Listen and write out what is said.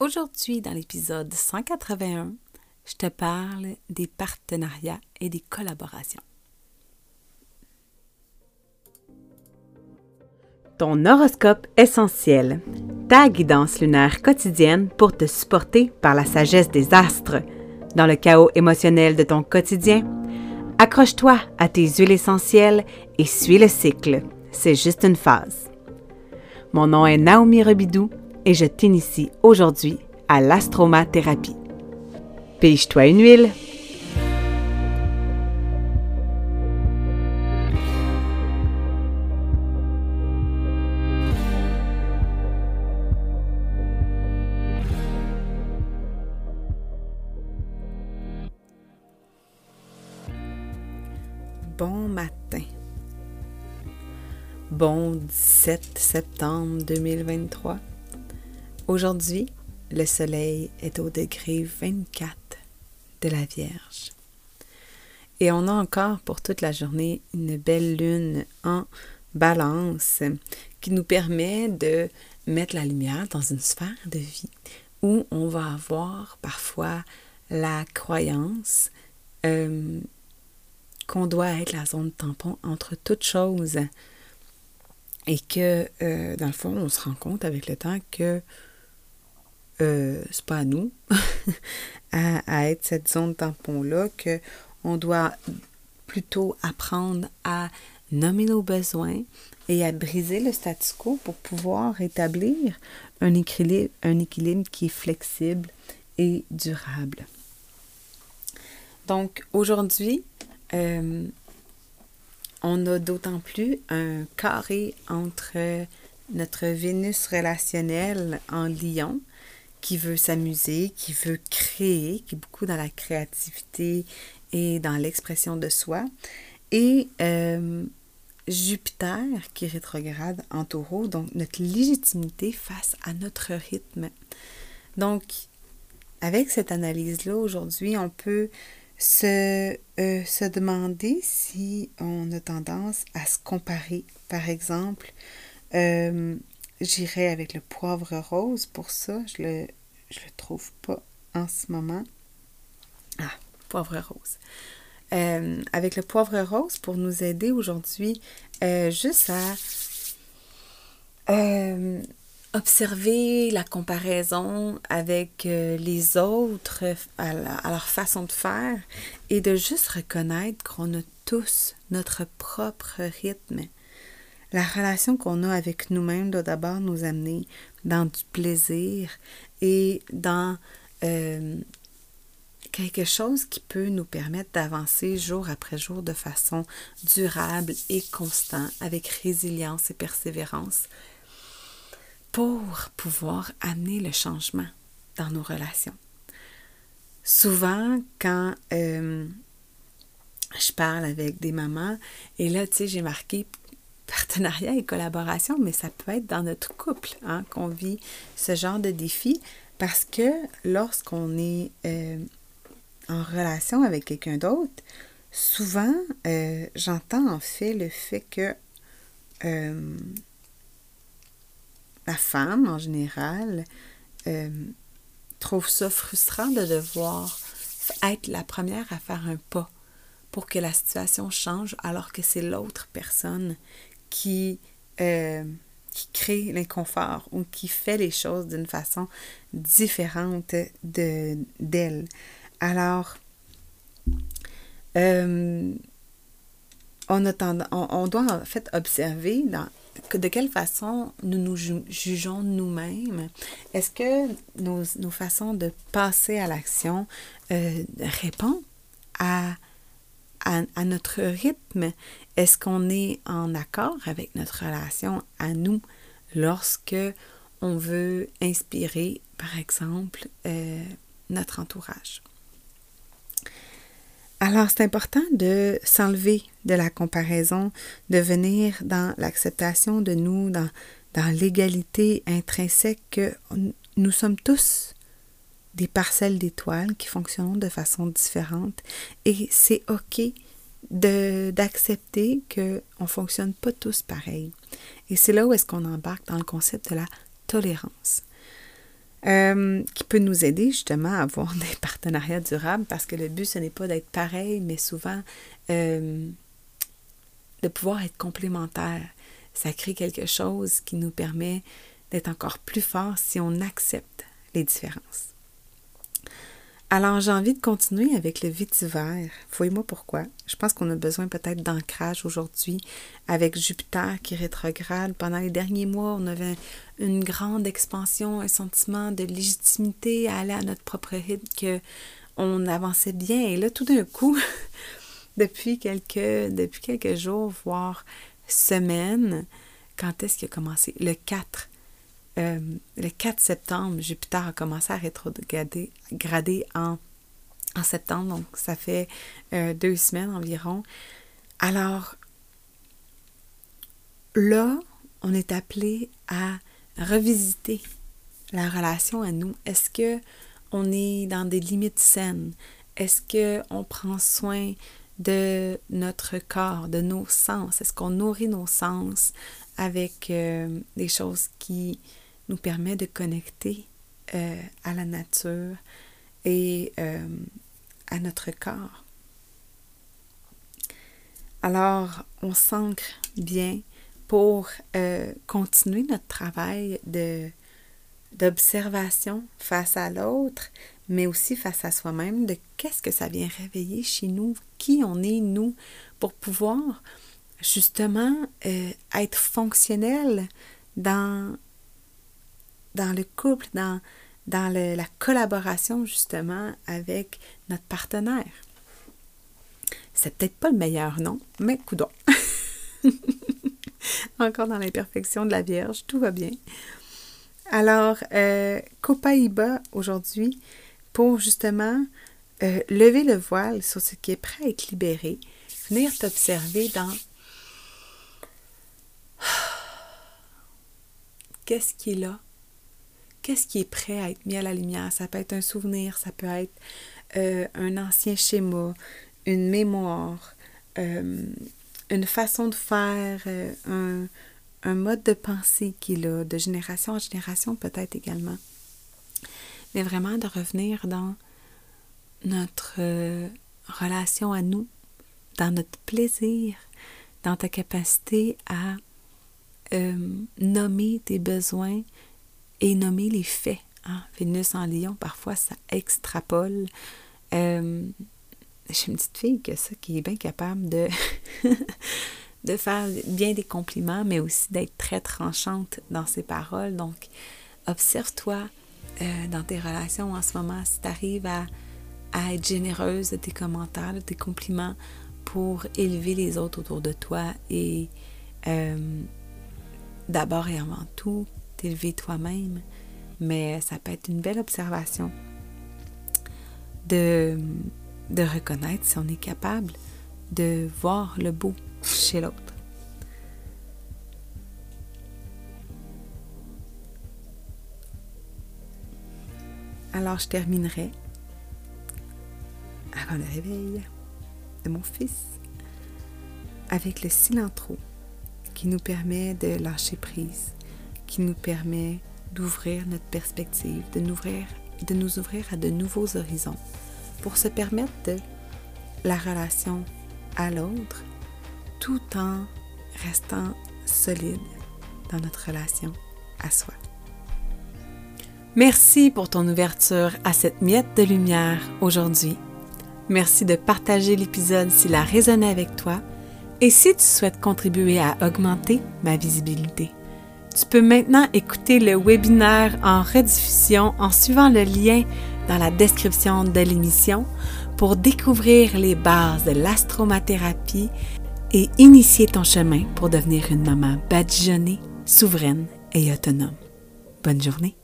Aujourd'hui, dans l'épisode 181, je te parle des partenariats et des collaborations. Ton horoscope essentiel, ta guidance lunaire quotidienne pour te supporter par la sagesse des astres. Dans le chaos émotionnel de ton quotidien, accroche-toi à tes huiles essentielles et suis le cycle. C'est juste une phase. Mon nom est Naomi Rebidou et je t'initie aujourd'hui à l'astromathérapie. Pige-toi une huile. Bon matin. Bon 17 septembre 2023. Aujourd'hui, le soleil est au degré 24 de la Vierge. Et on a encore pour toute la journée une belle lune en balance qui nous permet de mettre la lumière dans une sphère de vie où on va avoir parfois la croyance euh, qu'on doit être la zone tampon entre toutes choses et que, euh, dans le fond, on se rend compte avec le temps que euh, c'est pas à nous à, être cette zone tampon-là, qu'on doit plutôt apprendre à nommer nos besoins et à briser le statu quo pour pouvoir établir un équilibre, un équilibre qui est flexible et durable. Donc aujourd'hui, euh, on a d'autant plus un carré entre notre Vénus relationnelle en lion qui veut s'amuser, qui veut créer, qui est beaucoup dans la créativité et dans l'expression de soi. Et euh, Jupiter qui rétrograde en taureau, donc notre légitimité face à notre rythme. Donc, avec cette analyse-là, aujourd'hui, on peut se, euh, se demander si on a tendance à se comparer. Par exemple, euh, J'irai avec le poivre rose pour ça. Je le, je le trouve pas en ce moment. Ah, poivre rose. Euh, avec le poivre rose pour nous aider aujourd'hui euh, juste à euh, observer la comparaison avec les autres à, à, leur façon de faire et de juste reconnaître qu'on a tous notre propre rythme la relation qu'on a avec nous-mêmes doit d'abord nous amener dans du plaisir et dans euh, quelque chose qui peut nous permettre d'avancer jour après jour de façon durable et constante, avec résilience et persévérance, pour pouvoir amener le changement dans nos relations. Souvent, quand euh, je parle avec des mamans, et là, tu sais, j'ai marqué partenariat et collaboration, mais ça peut être dans notre couple hein, qu'on vit ce genre de défi. Parce que lorsqu'on est euh, en relation avec quelqu'un d'autre, souvent euh, j'entends en fait le fait que euh, la femme en général trouve ça frustrant de devoir être la première à faire un pas pour que la situation change alors que c'est l'autre personne qui, euh, qui crée l'inconfort ou qui fait les choses d'une façon différente de, d'elle. Alors, euh, on, a on, doit en fait observer dans, de quelle façon nous nous jugeons nous-mêmes. Est-ce que nos, nos, façons de passer à l'action euh, répondent à à, notre rythme? Est-ce qu'on est en accord avec notre relation à nous lorsque on veut inspirer, par exemple, euh, notre entourage? Alors, c'est important de s'enlever de la comparaison, de venir dans l'acceptation de nous, dans, dans l'égalité intrinsèque que nous sommes tous des parcelles d'étoiles qui fonctionnent de façon différente et c'est OK d'accepter qu'on ne fonctionne pas tous pareil. Et c'est là où est-ce qu'on embarque dans le concept de la tolérance. Euh, qui peut nous aider justement à avoir des partenariats durables parce que le but, ce n'est pas d'être pareil, mais souvent euh, de pouvoir être complémentaire. Ça crée quelque chose qui nous permet d'être encore plus fort si on accepte les différences. Alors, j'ai envie de continuer avec le vétiver. Fouille-moi pourquoi. Je pense qu'on a besoin peut-être d'ancrage aujourd'hui avec Jupiter qui rétrograde. Pendant les derniers mois, on avait une grande expansion, un sentiment de légitimité à aller à notre propre rythme, que on avançait bien. Et là, tout d'un coup, depuis quelques, depuis quelques jours, voire semaines, quand est-ce qu'il a commencé? Le 4 euh, le 4 septembre, Jupiter a commencé à rétrograder en, en septembre, donc ça fait euh, deux semaines environ. Alors, là, on est appelé à revisiter la relation à nous. Est-ce que on est dans des limites saines? Est-ce que on prend soin de notre corps, de nos sens? Est-ce qu'on nourrit nos sens avec euh, des choses qui nous permet de connecter euh, à la nature et euh, à notre corps. Alors, on s'ancre bien pour euh, continuer notre travail d'observation face à l'autre, mais aussi face à soi-même, de qu'est-ce que ça vient réveiller chez nous, qui on est nous, pour pouvoir justement être fonctionnel dans dans le couple, dans, dans la collaboration justement avec notre partenaire. C'est peut-être pas le meilleur nom, mais coudon. Encore dans l'imperfection de la Vierge, tout va bien. Alors, euh, Copaïba aujourd'hui pour justement euh, lever le voile sur ce qui est prêt à être libéré, venir t'observer dans qu'est-ce qui est là qu'est-ce qui est prêt à être mis à la lumière? Ça peut être un souvenir, ça peut être euh, un ancien schéma, une mémoire, euh, une façon de faire, euh, un, un, mode de pensée qui est là, de génération en génération peut-être également. Mais vraiment de revenir dans notre relation à nous, dans notre plaisir, dans ta capacité à nommer tes besoins, et nommer les faits. Hein. Vénus en lion, parfois, ça extrapole. Euh, J'ai une petite fille que ça, qui est bien capable de, de faire bien des compliments, mais aussi d'être très tranchante dans ses paroles. Donc, observe-toi euh, dans tes relations en ce moment, si tu arrives à, à être généreuse de tes commentaires, de tes compliments pour élever les autres autour de toi et euh, d'abord et avant tout t'élever toi-même, mais ça peut être une belle observation de, de reconnaître si on est capable de voir le beau chez l'autre. Alors je terminerai avant le réveil de mon fils avec le cilantro qui nous permet de lâcher prise, qui nous permet d'ouvrir notre perspective, de nous, ouvrir, à de nouveaux horizons pour se permettre de la relation à l'autre tout en restant solide dans notre relation à soi. Merci pour ton ouverture à cette miette de lumière aujourd'hui. Merci de partager l'épisode s'il a résonné avec toi et si tu souhaites contribuer à augmenter ma visibilité. Tu peux maintenant écouter le webinaire en rediffusion en suivant le lien dans la description de l'émission pour découvrir les bases de l'astromathérapie et initier ton chemin pour devenir une maman badigeonnée, souveraine et autonome. Bonne journée!